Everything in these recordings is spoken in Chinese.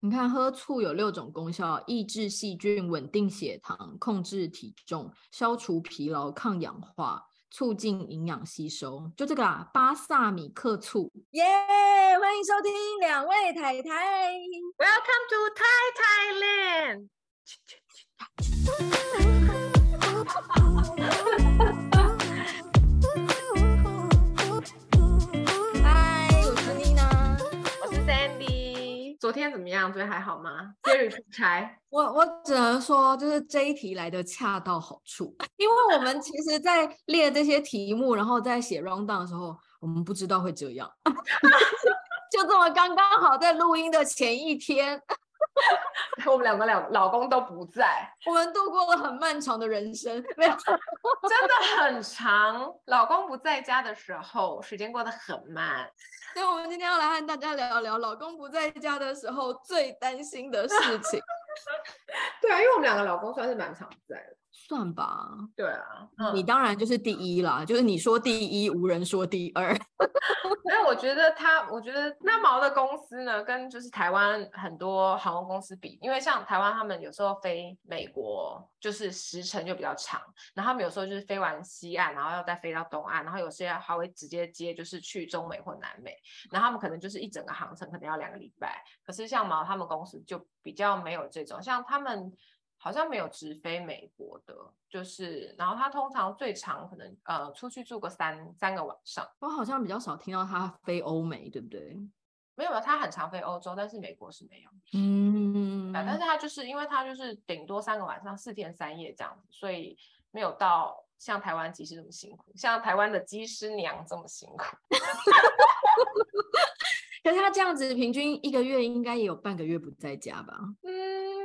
你看，喝醋有六种功效：抑制细菌、稳定血糖、控制体重、消除疲劳、抗氧化、促进营养吸收。就这个啊，巴萨米克醋。耶！Yeah, 欢迎收听两位太太。Welcome to Thai Thailand。昨天怎么样？昨天还好吗今日出差，我我只能说，就是这一题来的恰到好处，因为我们其实，在列这些题目，然后在写 rundown 的时候，我们不知道会这样 就这么刚刚好在录音的前一天。我们两个两老公都不在，我们度过了很漫长的人生，没有，真的很长。老公不在家的时候，时间过得很慢。所以，我们今天要来和大家聊聊老公不在家的时候最担心的事情。对啊，因为我们两个老公算是蛮常在的。算吧，对啊，你当然就是第一啦，就是你说第一，无人说第二。因为我觉得他，我觉得那毛的公司呢，跟就是台湾很多航空公司比，因为像台湾他们有时候飞美国，就是时程就比较长，然后他们有时候就是飞完西岸，然后要再飞到东岸，然后有些还会直接接就是去中美或南美，然后他们可能就是一整个航程可能要两个礼拜，可是像毛他们公司就比较没有这种，像他们。好像没有直飞美国的，就是，然后他通常最长可能呃出去住个三三个晚上。我好像比较少听到他飞欧美，对不对？没有，他很常飞欧洲，但是美国是没有。嗯，但是他就是因为他就是顶多三个晚上，四天三夜这样子，所以没有到像台湾机师这么辛苦，像台湾的机师娘这么辛苦。可是他这样子平均一个月应该也有半个月不在家吧？嗯。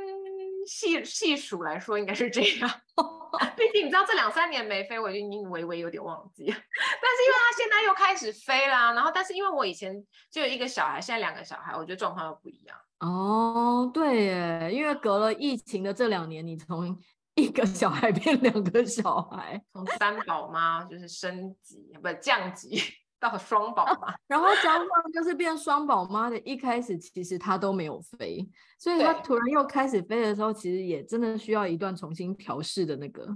细细数来说，应该是这样。毕竟你知道，这两三年没飞，我已经微微有点忘记。但是因为他现在又开始飞啦，然后但是因为我以前就有一个小孩，现在两个小孩，我觉得状况又不一样。哦，对耶，因为隔了疫情的这两年，你从一个小孩变两个小孩，从三宝妈就是升级，不是降级。到双宝妈，然后加上就是变双宝妈的，一开始其实他都没有飞，所以他突然又开始飞的时候，其实也真的需要一段重新调试的那个。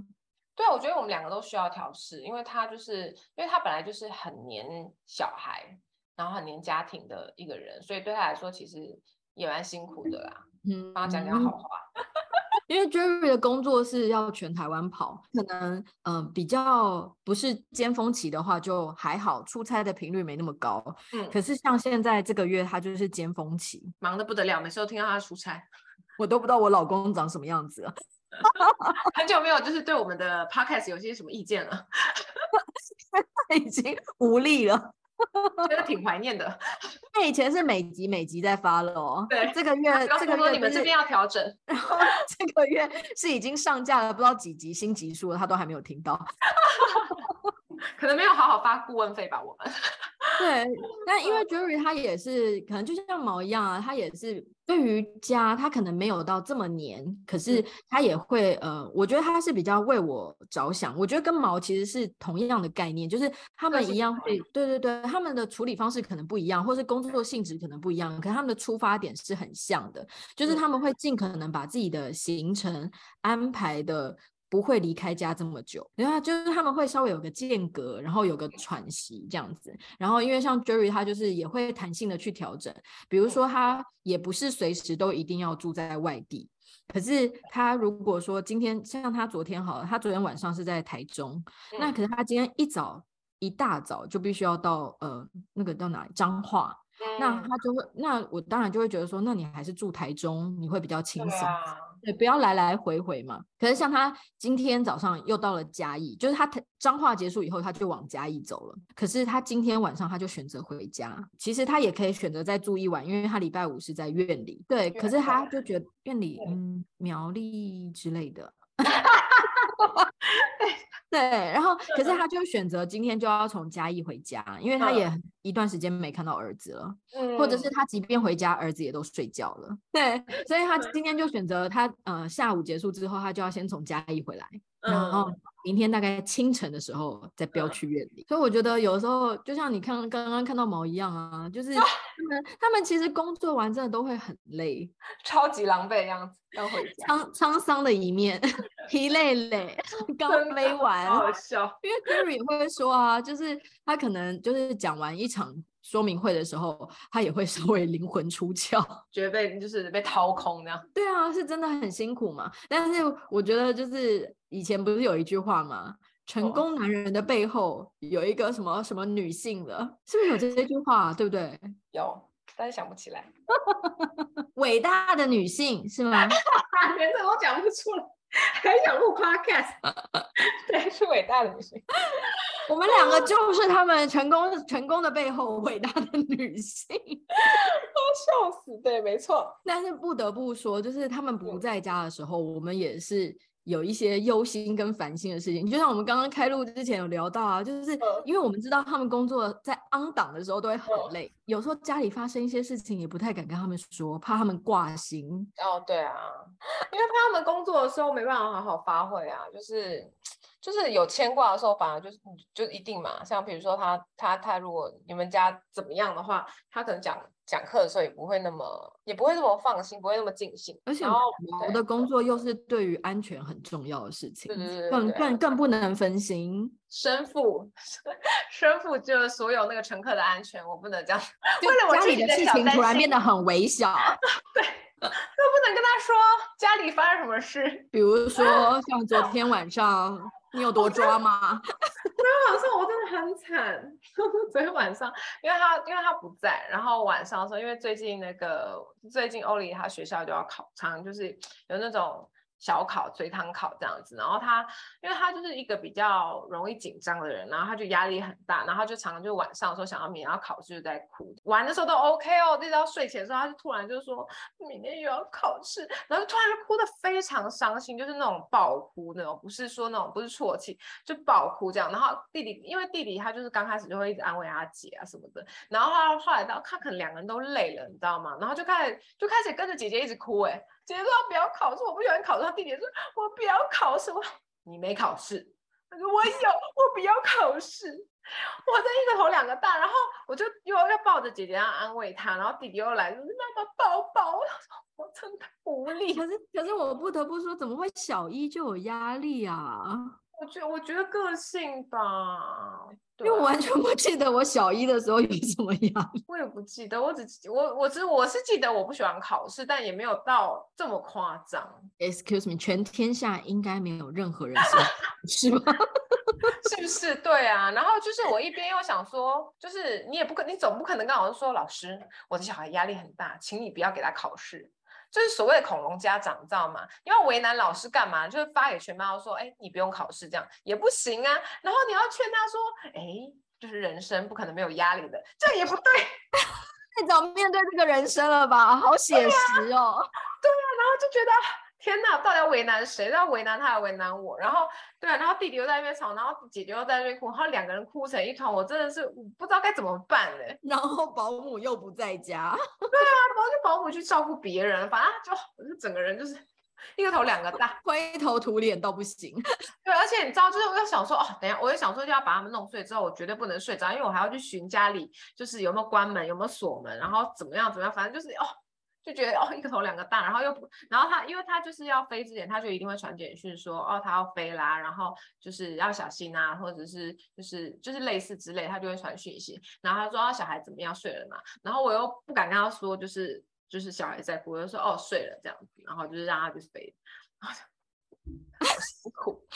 对，我觉得我们两个都需要调试，因为他就是因为他本来就是很黏小孩，然后很黏家庭的一个人，所以对他来说其实也蛮辛苦的啦。嗯，帮他讲讲好话。因为 Jerry 的工作是要全台湾跑，可能嗯、呃、比较不是尖峰期的话就还好，出差的频率没那么高。嗯，可是像现在这个月他就是尖峰期，忙得不得了，每次都听到他出差，我都不知道我老公长什么样子了。很久没有就是对我们的 Podcast 有些什么意见了，他 已经无力了。觉得挺怀念的，因为以前是每集每集在发了哦。对，这个月这个月你们这边要调整，然 后这个月是已经上架了，不知道几集新集数了，他都还没有听到，可能没有好好发顾问费吧，我们。对，但因为 Jerry 他也是可能就像毛一样啊，他也是对于家他可能没有到这么黏，可是他也会呃，我觉得他是比较为我着想。我觉得跟毛其实是同样的概念，就是他们一样会，对对对，他们的处理方式可能不一样，或是工作性质可能不一样，可是他们的出发点是很像的，就是他们会尽可能把自己的行程安排的。不会离开家这么久，然后就是他们会稍微有个间隔，然后有个喘息这样子。然后因为像 Jerry 他就是也会弹性的去调整，比如说他也不是随时都一定要住在外地，可是他如果说今天像他昨天好了，他昨天晚上是在台中，那可是他今天一早一大早就必须要到呃那个到哪里彰化。那他就会，那我当然就会觉得说，那你还是住台中，你会比较轻松，对，不要来来回回嘛。可是像他今天早上又到了嘉义，就是他彰化结束以后，他就往嘉义走了。可是他今天晚上他就选择回家，其实他也可以选择再住一晚，因为他礼拜五是在院里，对。可是他就觉得院里，嗯，苗栗之类的。对，然后可是他就选择今天就要从嘉义回家，因为他也一段时间没看到儿子了，嗯、或者是他即便回家，儿子也都睡觉了。对，所以他今天就选择他呃下午结束之后，他就要先从嘉义回来，然后明天大概清晨的时候再飙去院里。所以我觉得有时候就像你看刚刚看到毛一样啊，就是 他们他们其实工作完真的都会很累，超级狼狈的样子，要回家，沧沧桑的一面，疲累累，刚飞完，好笑。因为 Jerry 也会说啊，就是他可能就是讲完一场说明会的时候，他也会 稍微灵魂出窍，觉得被就是被掏空那样。对啊，是真的很辛苦嘛。但是我觉得就是以前不是有一句话吗？成功男人的背后有一个什么什么女性的，是不是有这这句话？对不对？有，但是想不起来。伟大的女性是吗？连这都讲不出来，还想录 podcast？对，是伟大的女性。我们两个就是他们成功成功的背后伟大的女性。笑死，对，没错。但是不得不说，就是他们不在家的时候，我们也是。有一些忧心跟烦心的事情，就像我们刚刚开录之前有聊到啊，就是因为我们知道他们工作在 on 档的时候都会很累，有时候家里发生一些事情也不太敢跟他们说，怕他们挂心。哦，对啊，因为怕他们工作的时候没办法好好发挥啊，就是就是有牵挂的时候，反而就是就一定嘛。像比如说他他他，如果你们家怎么样的话，他可能讲。讲课的时候也不会那么，也不会那么放心，不会那么尽兴。而且我的工作又是对于安全很重要的事情，更更更不能分心。身负身负就是所有那个乘客的安全，我不能这样。为了我家里的事情突然变得很微小，对，都不能跟他说家里发生什么事。比如说像昨天晚上。你有多抓吗？昨天晚上我真的很惨。昨天晚上，因为他因为他不在，然后晚上的时候，因为最近那个最近欧里他学校就要考，常常就是有那种。小考、随堂考这样子，然后他，因为他就是一个比较容易紧张的人，然后他就压力很大，然后就常常就晚上说想要明天要考试就在哭，玩的时候都 OK 哦，一直到睡前的时候，他就突然就说明天又要考试，然后突然就哭得非常伤心，就是那种爆哭那种，不是说那种不是啜泣，就爆哭这样。然后弟弟，因为弟弟他就是刚开始就会一直安慰他姐啊什么的，然后他后来到他可能两个人都累了，你知道吗？然后就开始就开始跟着姐姐一直哭，哎。姐姐说不要考试，我不喜欢考试。他弟弟说，我不要考试。我你没考试？他说我有，我不要考试。我这一个头两个大，然后我就又要抱着姐姐要安慰她，然后弟弟又来说妈妈抱抱。我真的无力。可是可是我不得不说，怎么会小一就有压力啊？我觉得我觉得个性吧。因为我完全不记得我小一的时候有什么压力，我也不记得，我只我我只我是记得我不喜欢考试，但也没有到这么夸张。Excuse me，全天下应该没有任何人是 吧？是不是？对啊。然后就是我一边又想说，就是你也不可，你总不可能跟老师说，老师，我的小孩压力很大，请你不要给他考试。就是所谓的恐龙家长，你知道吗？因为为难老师干嘛？就是发给全班说，哎，你不用考试，这样也不行啊。然后你要劝他说，哎，就是人生不可能没有压力的，这也不对。太早面对这个人生了吧？好写实哦。对啊，对啊，然后就觉得。天呐，到底要为难谁？要为难他，还为难我？然后，对啊，然后弟弟又在那边吵，然后姐姐又在那边哭，然后两个人哭成一团，我真的是不知道该怎么办嘞。然后保姆又不在家，对啊，然后就保姆去照顾别人，反正就就整个人就是一个头两个大，灰头土脸都不行。对，而且你知道，就是我又想说，哦，等一下，我又想说就要把他们弄睡之后，我绝对不能睡着，因为我还要去寻家里，就是有没有关门，有没有锁门，然后怎么样怎么样，反正就是哦。就觉得哦，一个头两个大，然后又不，然后他因为他就是要飞之前，他就一定会传简讯说哦，他要飞啦，然后就是要小心啊，或者是就是就是类似之类，他就会传讯息。然后他说、哦、小孩怎么样睡了嘛？然后我又不敢跟他说，就是就是小孩在哭，我就说哦睡了这样子，然后就是让他就是飞。好辛苦，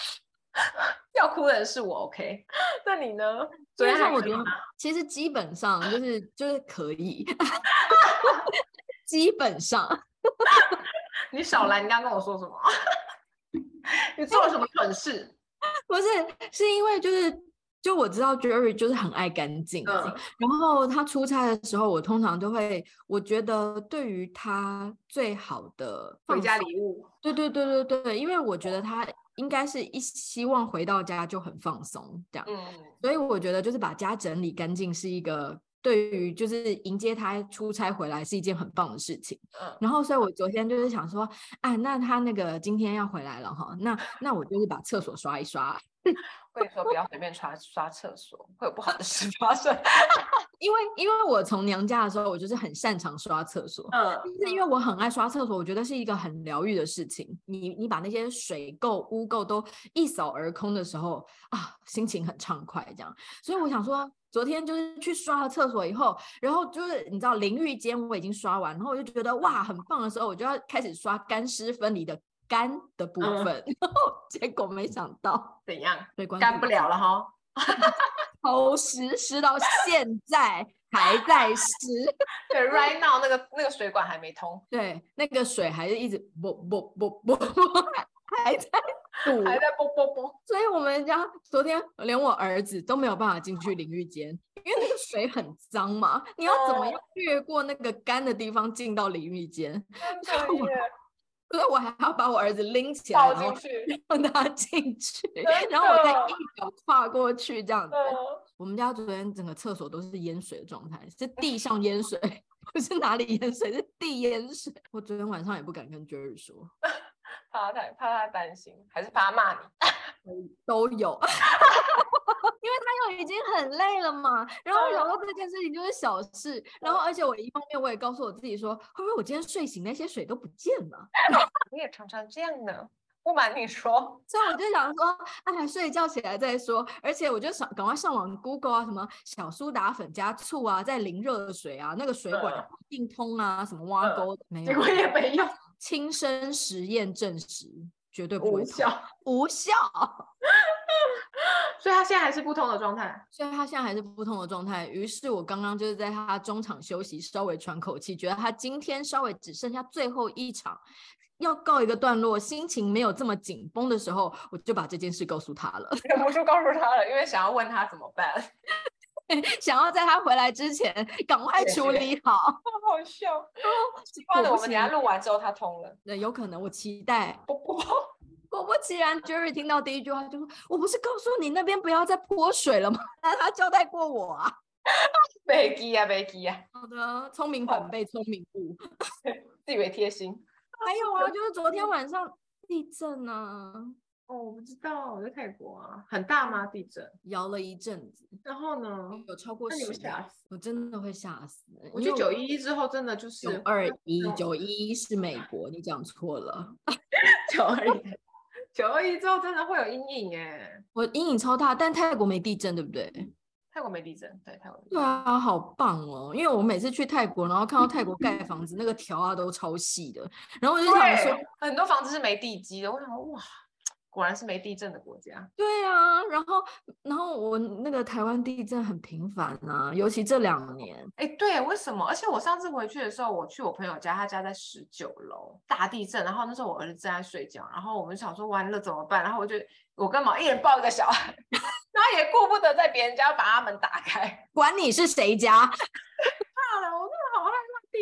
要哭的人是我，OK？那你呢？昨天我觉得其实基本上就是就是可以。基本上，你少来！你刚刚跟我说什么？你做了什么蠢事？不是，是因为就是，就我知道 Jerry 就是很爱干净，嗯，然后他出差的时候，我通常都会，我觉得对于他最好的回家礼物，对对对对对，因为我觉得他应该是一希望回到家就很放松这样，嗯，所以我觉得就是把家整理干净是一个。对于就是迎接他出差回来是一件很棒的事情，嗯，然后所以我昨天就是想说，啊，那他那个今天要回来了哈，那 那我就是把厕所刷一刷。我跟你说，不要随便刷刷厕所，会有不好的事发生。因为因为我从娘家的时候，我就是很擅长刷厕所，嗯，是因为我很爱刷厕所，我觉得是一个很疗愈的事情。你你把那些水垢污垢都一扫而空的时候啊，心情很畅快，这样。所以我想说，昨天就是去刷了厕所以后，然后就是你知道淋浴间我已经刷完，然后我就觉得哇很棒的时候，我就要开始刷干湿分离的干的部分，嗯、然后结果没想到怎样，干不了了哈。超湿，湿到现在还在湿。对，right now 那个那个水管还没通。对，那个水还是一直啵啵啵啵，还在堵，还在啵啵啵。所以我们家昨天连我儿子都没有办法进去淋浴间，因为那个水很脏嘛。你要怎么样越过那个干的地方进到淋浴间？所以我还要把我儿子拎起来，然后 让他进去，然后我再一脚跨过去，这样子。我们家昨天整个厕所都是淹水的状态，是地 上淹水，不是哪里淹水，是地淹水。我昨天晚上也不敢跟 Jerry 说，怕他怕他担心，还是怕他骂你，都有。已经很累了嘛，然后我想说这件事情就是小事，然后而且我一方面我也告诉我自己说，会不会我今天睡醒那些水都不见了？我也常常这样呢，不瞒你说，所以我就想说，哎，睡觉起来再说，而且我就想赶快上网 Google 啊，什么小苏打粉加醋啊，再淋热水啊，那个水管一定通啊，什么挖沟没有，结果也没用，亲身实验证实绝对不会无效，无效。所以他现在还是不通的状态，所以他现在还是不通的状态。于是我刚刚就是在他中场休息，稍微喘口气，觉得他今天稍微只剩下最后一场，要告一个段落，心情没有这么紧绷的时候，我就把这件事告诉他了。忍不住告诉他了，因为想要问他怎么办，想要在他回来之前赶快处理好。好笑，奇怪了。我们等下录完之后他通了，那有可能，我期待。不不。果不其然，Jerry 听到第一句话就说：“我不是告诉你那边不要再泼水了吗？” 他交代过我啊。没记啊，没记啊。好的，聪明反被聪明误，自以为贴心。还有啊，就是昨天晚上地震啊。哦，我不知道，我在泰国啊，很大吗？地震摇了一阵子。然后呢？有超过十。吓死！我真的会吓死。我觉得九一一之后真的就是九二一，九一一是美国，你讲错了。九二一。九二一之后真的会有阴影哎，我阴影超大，但泰国没地震，对不对？泰国没地震，对泰国。对啊，好棒哦！因为我每次去泰国，然后看到泰国盖房子，那个条啊都超细的，然后我就想说，很多房子是没地基的，我想说哇。果然是没地震的国家。对啊，然后，然后我那个台湾地震很频繁啊，尤其这两年。哎，对，为什么？而且我上次回去的时候，我去我朋友家，他家在十九楼，大地震。然后那时候我儿子正在睡觉，然后我们想说完了怎么办？然后我就我干嘛一人抱一个小孩，然后也顾不得在别人家把他门打开，管你是谁家。怕了，我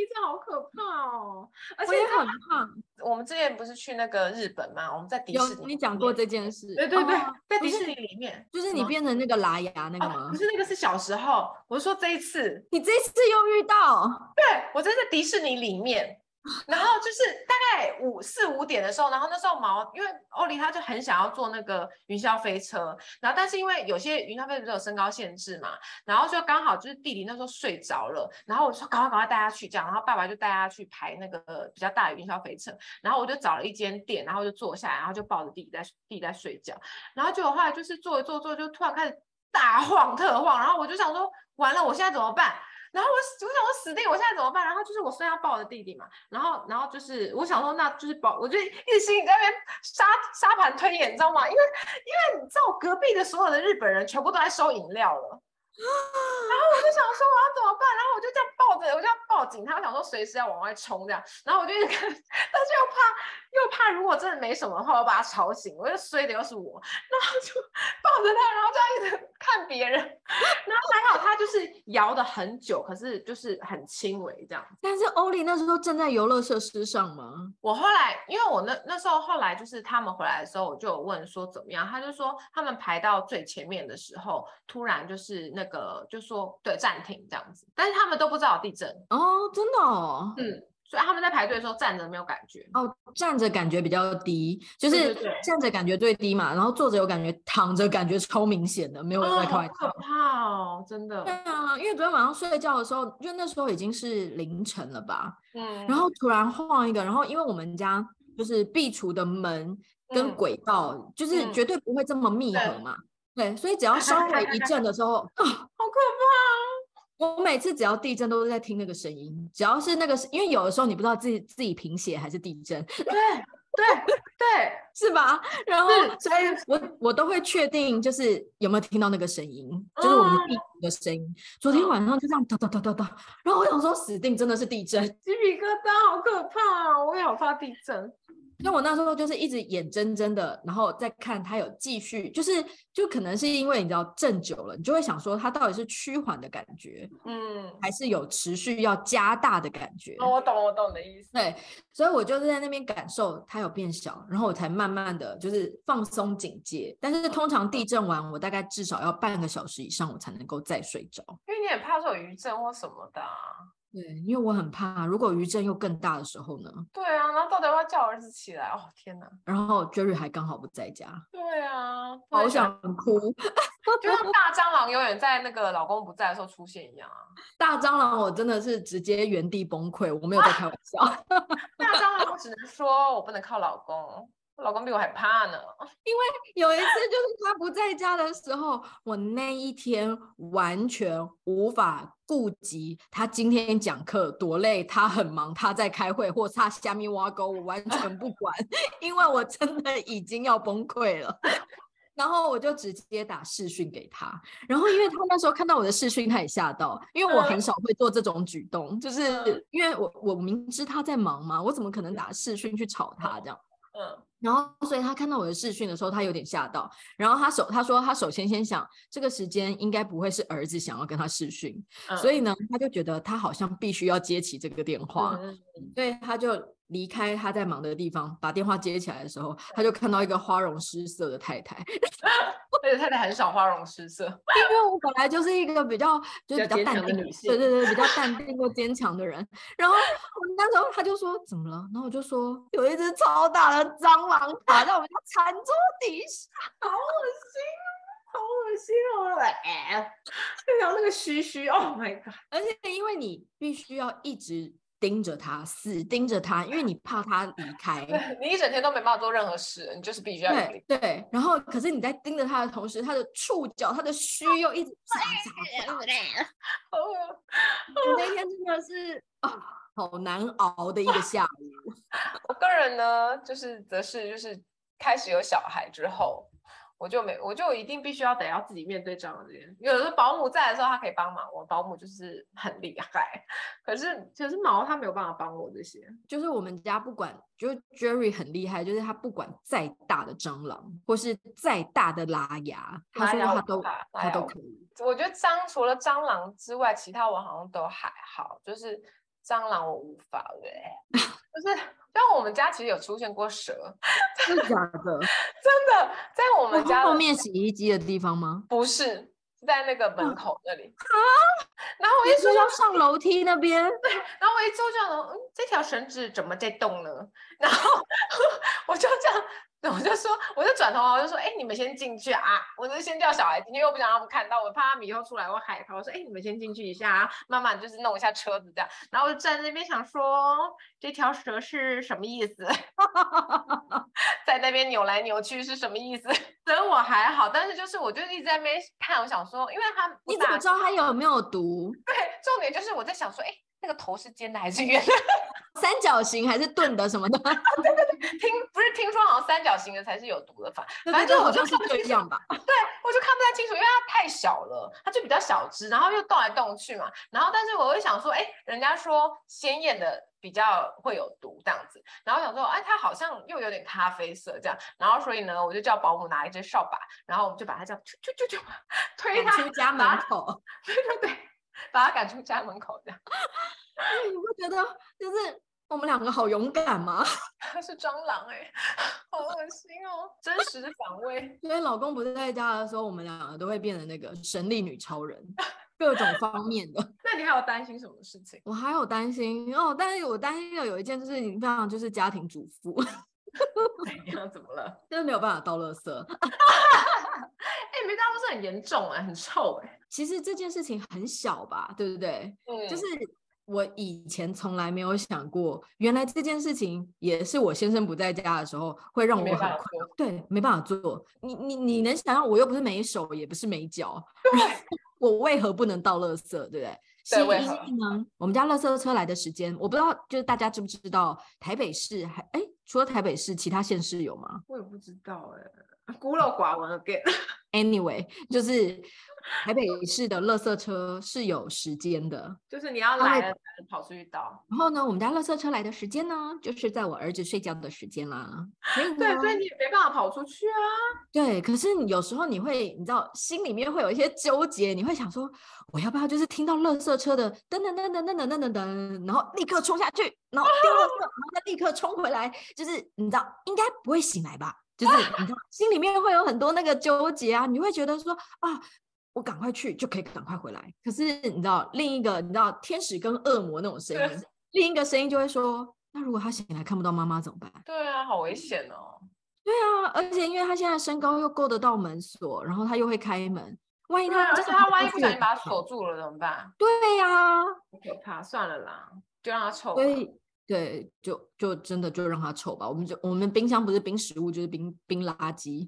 真的好可怕哦，而且很怕。我们之前不是去那个日本吗？我们在迪士尼，你讲过这件事。对对对，哦、在迪士尼里面，就是你变成那个拉牙那个吗？哦、不是，那个是小时候。我是说这一次，你这一次又遇到？对，我在在迪士尼里面。然后就是大概五四五点的时候，然后那时候毛，因为欧丽他就很想要坐那个云霄飞车，然后但是因为有些云霄飞车不是有身高限制嘛，然后就刚好就是弟弟那时候睡着了，然后我说赶快赶快带他去这样，然后爸爸就带他去排那个比较大的云霄飞车，然后我就找了一间店，然后就坐下来，然后就抱着弟弟在弟弟在睡觉，然后结果后来就是坐一坐坐就突然开始大晃特晃，然后我就想说完了，我现在怎么办？然后我我想我死定，我现在怎么办？然后就是我虽然要抱我的弟弟嘛，然后然后就是我想说，那就是抱，我就一直心里在那边沙沙盘推演，你知道吗？因为因为你知道我隔壁的所有的日本人全部都在收饮料了。然后我就想说我要怎么办，然后我就这样抱着，我就要抱紧他，我想说随时要往外冲这样，然后我就一直看，但是又怕又怕如果真的没什么的话，我把他吵醒，我就衰的又是我，然后就抱着他，然后这样一直看别人，就是摇的很久，可是就是很轻微这样。但是欧丽那时候正在游乐设施上吗？我后来因为我那那时候后来就是他们回来的时候，我就有问说怎么样，他就说他们排到最前面的时候，突然就是那。个就说对暂停这样子，但是他们都不知道有地震哦，真的哦，嗯，所以他们在排队的时候站着没有感觉。哦，站着感觉比较低，就是站着感觉最低嘛，然后坐着有感觉，躺着感觉超明显的，没有在开玩笑。可怕哦，真的。对啊，因为昨天晚上睡觉的时候，因为那时候已经是凌晨了吧，嗯，然后突然晃一个，然后因为我们家就是壁橱的门跟轨道，嗯、就是绝对不会这么密合嘛。嗯对，所以只要稍微一震的时候，啊，好可怕！我每次只要地震都是在听那个声音，只要是那个，因为有的时候你不知道自己自己贫血还是地震，对对对，是吧？然后所以我我都会确定就是有没有听到那个声音，就是我们地震的声音。嗯、昨天晚上就这样哒哒哒哒哒，然后我想说死定真的是地震，鸡皮疙瘩，好可怕啊！我也好怕地震。那我那时候就是一直眼睁睁的，然后再看他有继续，就是就可能是因为你知道震久了，你就会想说他到底是趋缓的感觉，嗯，还是有持续要加大的感觉？哦，我懂，我懂你的意思。对，所以我就是在那边感受它有变小，然后我才慢慢的就是放松警戒。但是通常地震完，我大概至少要半个小时以上，我才能够再睡着。因为你也怕说有余震或什么的啊。对，因为我很怕，如果余震又更大的时候呢？对啊，然后到底要不要叫儿子起来？哦，天哪！然后 Jerry 还刚好不在家。对啊，好想哭，就像大蟑螂永远在那个老公不在的时候出现一样啊！大蟑螂，我真的是直接原地崩溃，我没有在开玩笑。大蟑螂，我只能说我不能靠老公。老公比我还怕呢，因为有一次就是他不在家的时候，我那一天完全无法顾及他今天讲课多累，他很忙，他在开会或他虾米挖沟，我完全不管，因为我真的已经要崩溃了。然后我就直接打视讯给他，然后因为他那时候看到我的视讯，他也吓到，因为我很少会做这种举动，就是因为我我明知他在忙嘛，我怎么可能打视讯去吵他这样？嗯。然后，所以他看到我的视讯的时候，他有点吓到。然后他首他说他首先先想，这个时间应该不会是儿子想要跟他视讯，嗯、所以呢，他就觉得他好像必须要接起这个电话，嗯、所以他就离开他在忙的地方，把电话接起来的时候，他就看到一个花容失色的太太。而且太太很少花容失色，因为我本来就是一个比较就是比较淡定的女性，对对对，比较淡定又坚强的人。然后我那时候他就说怎么了？然后我就说有一只超大的蟑螂卡在我们家餐桌底下，好恶心啊，好恶心哦！哎，就像那个须须，Oh my god！而且因为你必须要一直。盯着他，死盯着他，因为你怕他离开。你一整天都没办法做任何事，你就是必须要对对。然后，可是你在盯着他的同时，他的触角、他的须又一直眨眨。那天真的是啊，好难熬的一个下午。我个人呢，就是则是就是开始有小孩之后。我就没，我就一定必须要得要自己面对蟑螂的人。有的时候保姆在的时候，他可以帮忙我，保姆就是很厉害。可是可是毛他没有办法帮我这些。就是我们家不管，就是 Jerry 很厉害，就是他不管再大的蟑螂，或是再大的拉牙，他说他都他都可以。我觉得蟑除了蟑螂之外，其他我好像都还好，就是蟑螂我无法对，就是。像我们家其实有出现过蛇，真的假的？真的在我们家后面洗衣机的地方吗？不是，在那个门口那里啊。然后我一说要上楼梯那边，对，然后我一坐就想，嗯，这条绳子怎么在动呢？然后 我就这样。我就说，我就转头，我就说，哎、欸，你们先进去啊！我就先叫小孩进去，又不想让他们看到，我怕他们以后出来会害怕。我说，哎、欸，你们先进去一下啊，慢慢就是弄一下车子这样。然后我就站在那边想说，这条蛇是什么意思？在那边扭来扭去是什么意思？蛇我还好，但是就是我就一直在那边看，我想说，因为他你怎么知道它有没有毒？对，重点就是我在想说，哎、欸。那个头是尖的还是圆的？三角形还是钝的什么的？对对对，听不是听说好像三角形的才是有毒的，反反正就好像是这样吧。对，我就看不太清楚，因为它太小了，它就比较小只，然后又动来动去嘛。然后但是我会想说，哎，人家说鲜艳的比较会有毒这样子，然后想说，哎，它好像又有点咖啡色这样，然后所以呢，我就叫保姆拿一支扫把，然后我们就把它这样就就就就推它出家门口。对对对。把它赶出家门口，这样，你不觉得就是我们两个好勇敢吗？他 是蟑螂哎、欸，好恶心哦！真实的反胃。因为老公不在家的时候，我们两个都会变得那个神力女超人。各种方面的。那你还有担心什么事情？我还有担心哦，但是我担心的有一件就是你非常就是家庭主妇，怎样？怎么了？就是没有办法倒垃圾。哎、欸，没倒垃圾很严重哎、欸，很臭哎、欸。其实这件事情很小吧，对不对？嗯，就是。我以前从来没有想过，原来这件事情也是我先生不在家的时候会让我很困扰。对，没办法做。你你你能想象，我又不是没手，也不是没脚，我为何不能倒垃圾？对不对？对，为何呢？我们家垃圾车来的时间，我不知道，就是大家知不知道，台北市还哎，除了台北市，其他县市有吗？我也不知道哎，孤陋寡闻 again。Anyway，就是。台北市的垃圾车是有时间的，就是你要来了跑出去倒。然后呢，我们家垃圾车来的时间呢，就是在我儿子睡觉的时间啦。所以对，所以你也没办法跑出去啊。对，可是你有时候你会，你知道，心里面会有一些纠结，你会想说，我要不要就是听到垃圾车的噔噔噔噔噔噔噔噔，然后立刻冲下去，然后丢垃圾，然后再立刻冲回来，就是你知道，应该不会醒来吧？就是你知道，心里面会有很多那个纠结啊，你会觉得说啊。我赶快去就可以赶快回来，可是你知道另一个你知道天使跟恶魔那种声音，另一个声音就会说：那如果他醒来看不到妈妈怎么办？对啊，好危险哦。对啊，而且因为他现在身高又够得到门锁，然后他又会开门，万一他就是他万一不小心把他锁住了怎么办？对呀、啊，好可怕，算了啦，就让他臭。所以对，就就真的就让他臭吧。我们就我们冰箱不是冰食物就是冰冰垃圾。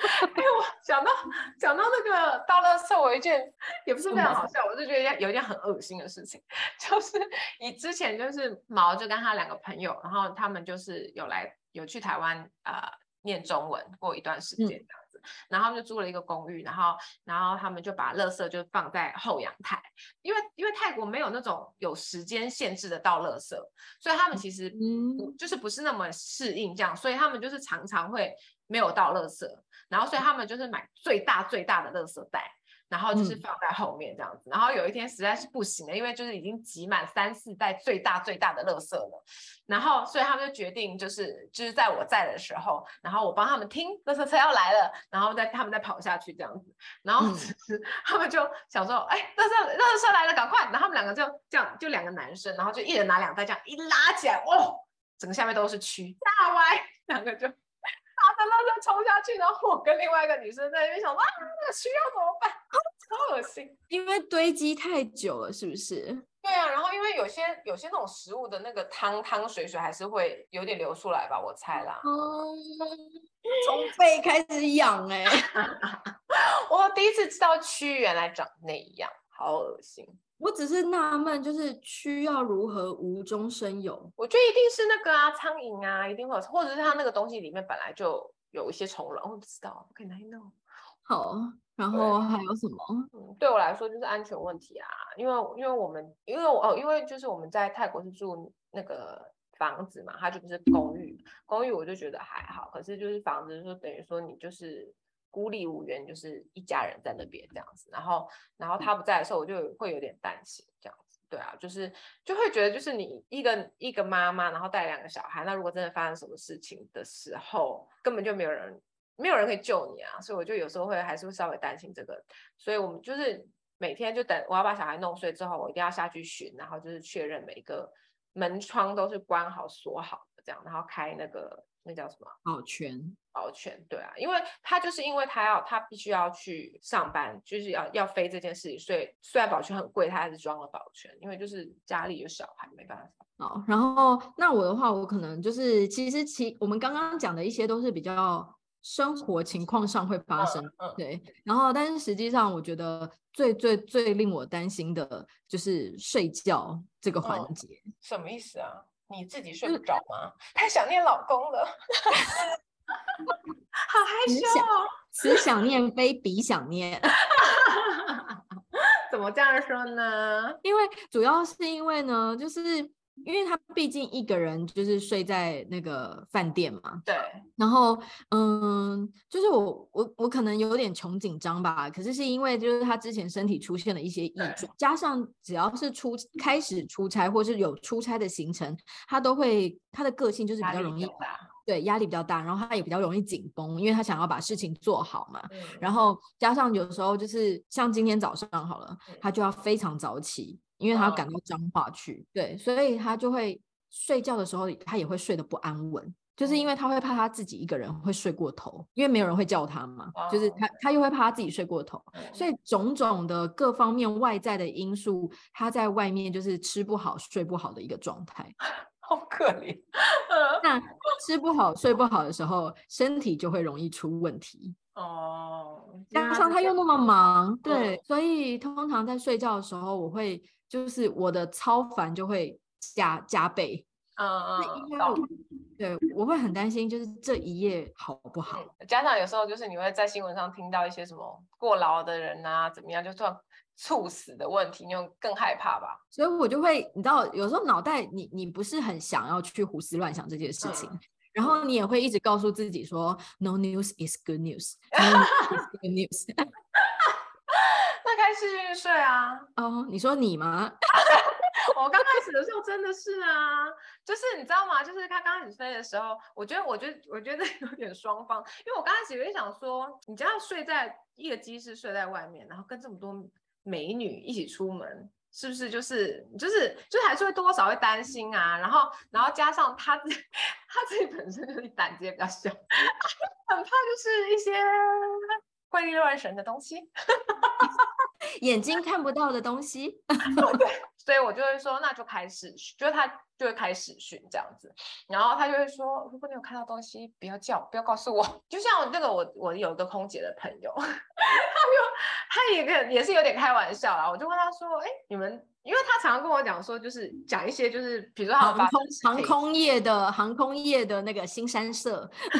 哎，我讲到讲到那个倒垃圾，我一件也不是非常好笑，我就觉得有一件很恶心的事情，就是以之前就是毛就跟他两个朋友，然后他们就是有来有去台湾啊、呃、念中文过一段时间这样子，然后他们就租了一个公寓，然后然后他们就把垃圾就放在后阳台，因为因为泰国没有那种有时间限制的倒垃圾，所以他们其实嗯就是不是那么适应这样，所以他们就是常常会没有倒垃圾。然后，所以他们就是买最大最大的垃圾袋，然后就是放在后面这样子。嗯、然后有一天实在是不行了，因为就是已经挤满三四袋最大最大的垃圾了。然后，所以他们就决定就是就是在我在的时候，然后我帮他们听垃圾车要来了，然后再他们再跑下去这样子。然后他们就想说，哎、嗯，垃圾垃圾车来了，赶快！然后他们两个就这样，就两个男生，然后就一人拿两袋，这样一拉起来，哦，整个下面都是蛆，大歪，两个就。拿着垃圾冲下去，然后我跟另外一个女生在那边想说啊，那个需要怎么办？超恶心，因为堆积太久了，是不是？对啊，然后因为有些有些那种食物的那个汤汤水水还是会有点流出来吧，我猜啦。嗯，从背开始痒哎、欸，我第一次知道蛆原来长那样，好恶心。我只是纳闷，就是需要如何无中生有？我觉得一定是那个啊，苍蝇啊，一定会有，或者是它那个东西里面本来就有一些虫卵，我不知道，可以来弄。好，然后还有什么？嗯，对我来说就是安全问题啊，因为因为我们因为哦，因为就是我们在泰国是住那个房子嘛，它就不是公寓，公寓我就觉得还好，可是就是房子就等于说你就是。孤立无援，就是一家人在那边这样子，然后，然后他不在的时候，我就会有点担心这样子。对啊，就是就会觉得，就是你一个一个妈妈，然后带两个小孩，那如果真的发生什么事情的时候，根本就没有人，没有人可以救你啊。所以我就有时候会还是会稍微担心这个。所以我们就是每天就等我要把小孩弄睡之后，我一定要下去巡，然后就是确认每一个门窗都是关好锁好的这样，然后开那个。那叫什么？保全，保全，对啊，因为他就是因为他要他必须要去上班，就是要要飞这件事情，所以虽然保全很贵，他还是装了保全，因为就是家里有小孩，没办法。哦，然后那我的话，我可能就是其实其我们刚刚讲的一些都是比较生活情况上会发生，嗯嗯、对。然后，但是实际上，我觉得最最最令我担心的就是睡觉这个环节。嗯、什么意思啊？你自己睡不着吗？太想念老公了，好害羞哦。此想念非彼想念，怎么这样说呢？因为主要是因为呢，就是。因为他毕竟一个人就是睡在那个饭店嘛，对。然后，嗯，就是我我我可能有点穷紧张吧，可是是因为就是他之前身体出现了一些异状，加上只要是出开始出差或是有出差的行程，他都会他的个性就是比较容易对，压力比较大，然后他也比较容易紧绷，因为他想要把事情做好嘛。嗯、然后加上有时候就是像今天早上好了，嗯、他就要非常早起，因为他要赶到彰化去。哦、对，所以他就会睡觉的时候，他也会睡得不安稳，就是因为他会怕他自己一个人会睡过头，因为没有人会叫他嘛。哦、就是他他又会怕他自己睡过头，嗯、所以种种的各方面外在的因素，他在外面就是吃不好睡不好的一个状态。好可怜，那吃不好睡不好的时候，身体就会容易出问题哦。加上他又那么忙，对，嗯、所以通常在睡觉的时候，我会就是我的超烦就会加加倍。嗯嗯，对，我会很担心，就是这一夜好不好？嗯、加上有时候就是你会在新闻上听到一些什么过劳的人啊，怎么样，就突然。猝死的问题，你就更害怕吧？所以我就会，你知道，有时候脑袋你你不是很想要去胡思乱想这件事情，嗯、然后你也会一直告诉自己说，No news is good news。Good news。那开始继续睡啊？哦，你说你吗？我刚开始的时候真的是啊，就是你知道吗？就是他刚开始飞的时候，我觉得，我觉得，我觉得有点双方，因为我刚开始有点想说，你只要睡在一个机室，睡在外面，然后跟这么多。美女一起出门，是不是就是就是就是还是会多多少少会担心啊？然后然后加上他自己他自己本身就是胆子也比较小，很怕就是一些怪力乱神的东西，眼睛看不到的东西。对，所以我就会说，那就开始，就是他就会开始训这样子，然后他就会说，如果你有看到东西，不要叫，不要告诉我。就像那个我我有一个空姐的朋友。他也跟也是有点开玩笑啦，我就问他说：“哎，你们，因为他常常跟我讲说，就是讲一些就是，比如说航空航空业的航空业的那个新山色，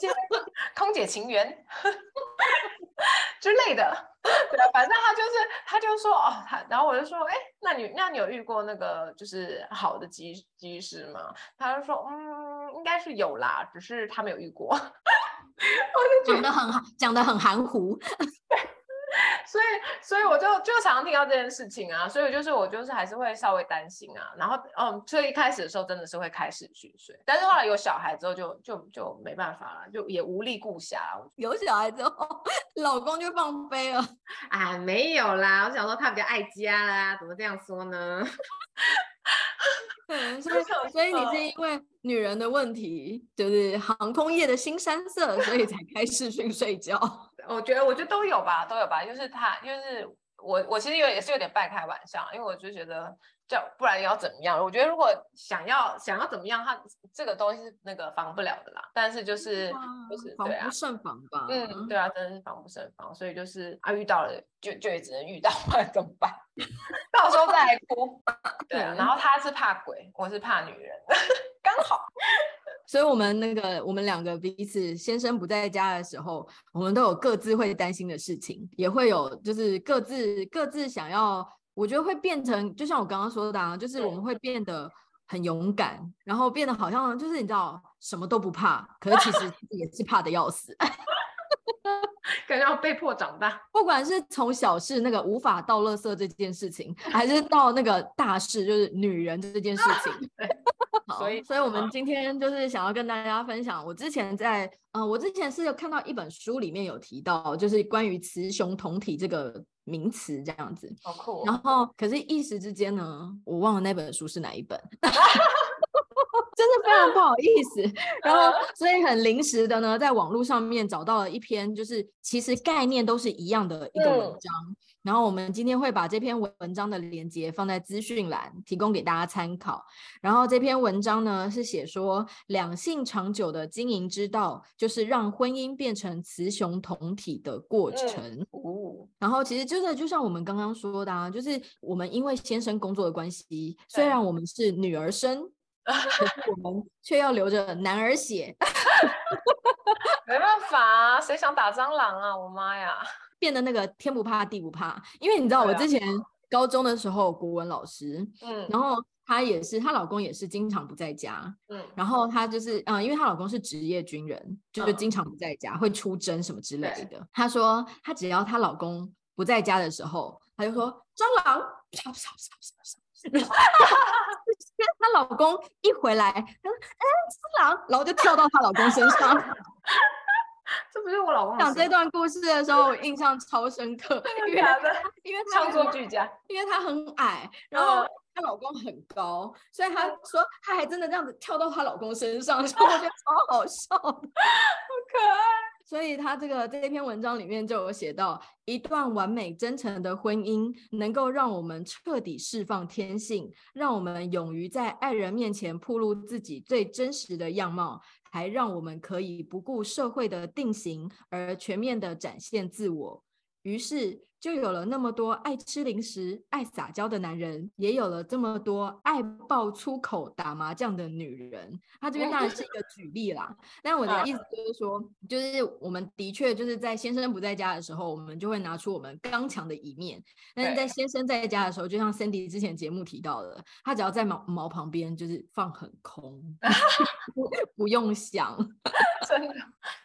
对，空姐情缘 之类的，对，反正他就是他就说哦，他，然后我就说，哎，那你那你有遇过那个就是好的机机师吗？他就说，嗯，应该是有啦，只是他没有遇过。我就觉得很讲得很含糊。”所以，所以我就就常常听到这件事情啊，所以就是我就是还是会稍微担心啊。然后，嗯，所以一开始的时候真的是会开始去睡，但是后来有小孩之后就就就没办法了，就也无力顾暇。有小孩之后，老公就放飞了。啊，没有啦，我想说他比较爱家啦，怎么这样说呢？对，所以所以你是因为女人的问题，就是航空业的新山色，所以才开视讯睡觉。我觉得，我觉得都有吧，都有吧。就是他，就是我，我其实有也是有点半开玩笑，因为我就觉得，叫不然要怎么样？我觉得如果想要想要怎么样，他这个东西是那个防不了的啦。但是就是就是防不胜防吧。嗯，对啊，真的是防不胜防。所以就是啊，遇到了就就也只能遇到，不 然怎么办？到时候再来哭。对，然后他是怕鬼，我是怕女人，刚好。所以，我们那个我们两个彼此先生不在家的时候，我们都有各自会担心的事情，也会有就是各自各自想要，我觉得会变成，就像我刚刚说的啊，就是我们会变得很勇敢，然后变得好像就是你知道什么都不怕，可是其实也是怕的要死。感觉要被迫长大，不管是从小事那个无法倒垃圾这件事情，还是到那个大事，就是女人这件事 情。好，所以，所以我们今天就是想要跟大家分享，我之前在，嗯、呃，我之前是有看到一本书里面有提到，就是关于雌雄同体这个名词这样子。好酷。然后，可是一时之间呢，我忘了那本书是哪一本。真的非常不好意思，然后所以很临时的呢，在网络上面找到了一篇，就是其实概念都是一样的一个文章。嗯、然后我们今天会把这篇文文章的连接放在资讯栏，提供给大家参考。然后这篇文章呢是写说，两性长久的经营之道，就是让婚姻变成雌雄同体的过程。嗯哦、然后其实真的就像我们刚刚说的啊，就是我们因为先生工作的关系，虽然我们是女儿身。可是我们却要流着男儿血，没办法啊，谁想打蟑螂啊？我妈呀，变得那个天不怕地不怕。因为你知道，我之前高中的时候，国文老师，嗯，然后她也是，她老公也是经常不在家，嗯，然后她就是，嗯，因为她老公是职业军人，就是经常不在家，会出征什么之类的。她说，她只要她老公不在家的时候，她就说蟑螂，她老公一回来，她说：“哎，是狼！”然后就跳到她老公身上。这不是我老公讲这段故事的时候，我印象超深刻，因为因为 唱作俱佳，因为她很矮，然后她老公很高，所以她说她还真的这样子跳到她老公身上，所以我觉得超好笑，好可爱。所以他这个这篇文章里面就有写到，一段完美真诚的婚姻能够让我们彻底释放天性，让我们勇于在爱人面前暴露自己最真实的样貌，还让我们可以不顾社会的定型而全面的展现自我。于是。就有了那么多爱吃零食、爱撒娇的男人，也有了这么多爱爆粗口、打麻将的女人。他这边当然是一个 举例啦，但我的意思就是说，就是我们的确就是在先生不在家的时候，我们就会拿出我们刚强的一面；但是在先生在家的时候，就像 candy 之前节目提到的，他只要在毛毛旁边，就是放很空，不用想。真的，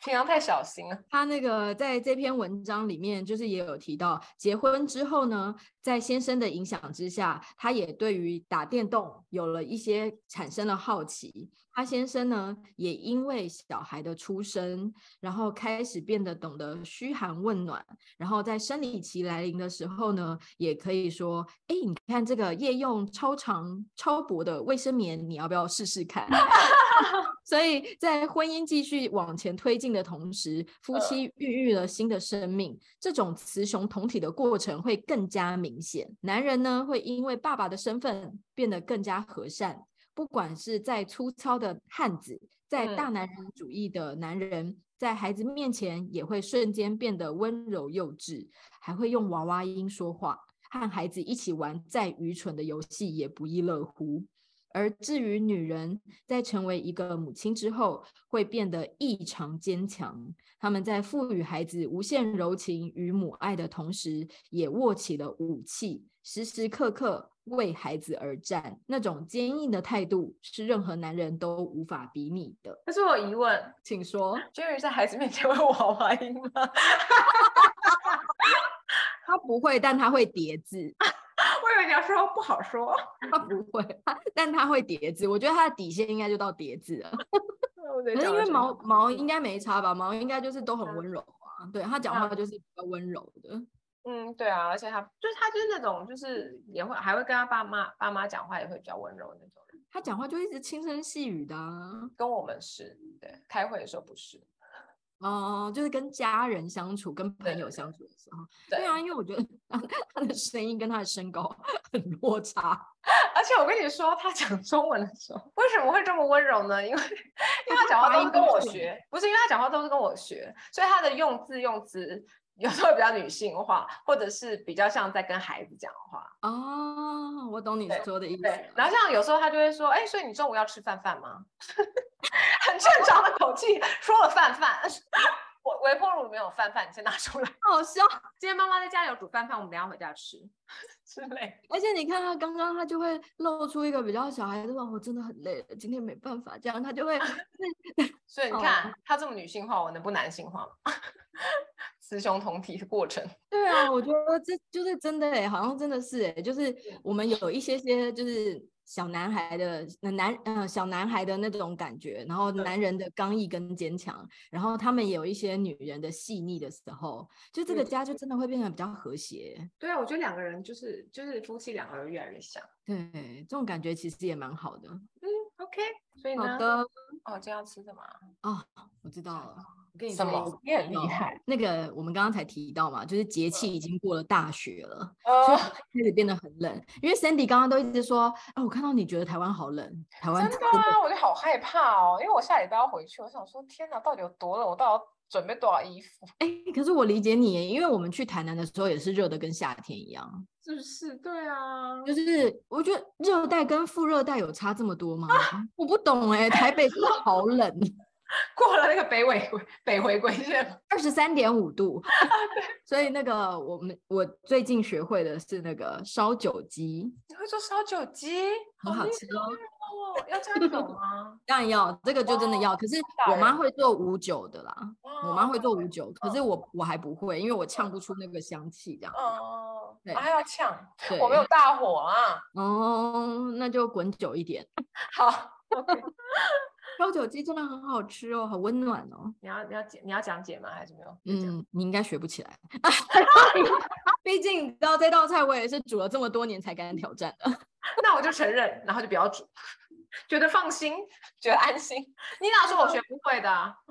平常太小心了。他那个在这篇文章里面，就是也有提到，结婚之后呢，在先生的影响之下，他也对于打电动有了一些产生了好奇。他先生呢，也因为小孩的出生，然后开始变得懂得嘘寒问暖，然后在生理期来临的时候呢，也可以说，哎，你看这个夜用超长超薄的卫生棉，你要不要试试看？所以在婚姻继续往前推进的同时，夫妻孕育了新的生命，这种雌雄同体的过程会更加明显。男人呢，会因为爸爸的身份变得更加和善，不管是再粗糙的汉子，在大男人主义的男人，在孩子面前也会瞬间变得温柔幼稚，还会用娃娃音说话，和孩子一起玩再愚蠢的游戏也不亦乐乎。而至于女人，在成为一个母亲之后，会变得异常坚强。她们在赋予孩子无限柔情与母爱的同时，也握起了武器，时时刻刻为孩子而战。那种坚硬的态度，是任何男人都无法比拟的。可是我疑问，请说，Jerry 在孩子面前会娃娃音吗？他不会，但他会叠字。要说不好说，他不会，但他会叠字。我觉得他的底线应该就到叠字了。可是因为毛毛应该没差吧？毛应该就是都很温柔啊。对，他讲话就是比较温柔的。嗯，对啊，而且他就是他就是那种就是也会还会跟他爸妈爸妈讲话也会比较温柔的那种人。他讲话就一直轻声细语的啊。跟我们是，对，开会的时候不是。哦，就是跟家人相处、跟朋友相处的时候，对，对。啊，因为我觉得他的声音跟他的身高很落差，而且我跟你说，他讲中文的时候为什么会这么温柔呢？因为因为他讲话都是跟我学，不是因为他讲话都是跟我学，所以他的用字用词有时候比较女性化，或者是比较像在跟孩子讲话。哦，我懂你说的意思。然后像有时候他就会说，哎，所以你中午要吃饭饭吗？很正常的口气说了饭饭，我微波炉里面有饭饭，你先拿出来。好笑，今天妈妈在家里有煮饭饭，我们等下回家吃 之类。而且你看他刚刚他就会露出一个比较小孩子，我真的很累了，今天没办法，这样他就会。所以你看他这么女性化，我能不男性化吗？雌雄同体的过程。对啊，我觉得这就是真的哎，好像真的是哎，就是我们有一些些就是。小男孩的男，嗯、呃，小男孩的那种感觉，然后男人的刚毅跟坚强，然后他们也有一些女人的细腻的时候，就这个家就真的会变得比较和谐。对啊，我觉得两个人就是就是夫妻两个人越来越像。对，这种感觉其实也蛮好的。嗯，OK，所以呢，好的。哦，今天要吃什么？哦，我知道了。我跟你说，你很厉害。那个我们刚刚才提到嘛，就是节气已经过了大雪了，呃、所以开始变得很冷。因为 Sandy 刚刚都一直说，啊、哦，我看到你觉得台湾好冷，台湾真的啊，我就好害怕哦，因为我下礼拜要回去，我想说，天哪，到底有多冷？我到底要准备多少衣服？哎，可是我理解你，因为我们去台南的时候也是热的跟夏天一样，是不是？对啊，就是我觉得热带跟副热带有差这么多吗？啊、我不懂哎，台北真的好冷。过了那个北纬北回归线，二十三点五度，所以那个我们我最近学会的是那个烧酒鸡。你会做烧酒鸡？很好吃哦。要加 酒吗？当然要，这个就真的要。可是我妈会做无酒的啦，我妈会做无酒，可是我我还不会，因为我呛不出那个香气，这样。哦，对，还要呛，我没有大火啊。哦，那就滚久一点。好。烧酒鸡真的很好吃哦，好温暖哦。你要你要讲你要讲解吗？还是没有？嗯，你应该学不起来。毕竟你知道这道菜，我也是煮了这么多年才敢挑战的。那我就承认，然后就不要煮，觉得放心，觉得安心。你哪说我学不会的啊？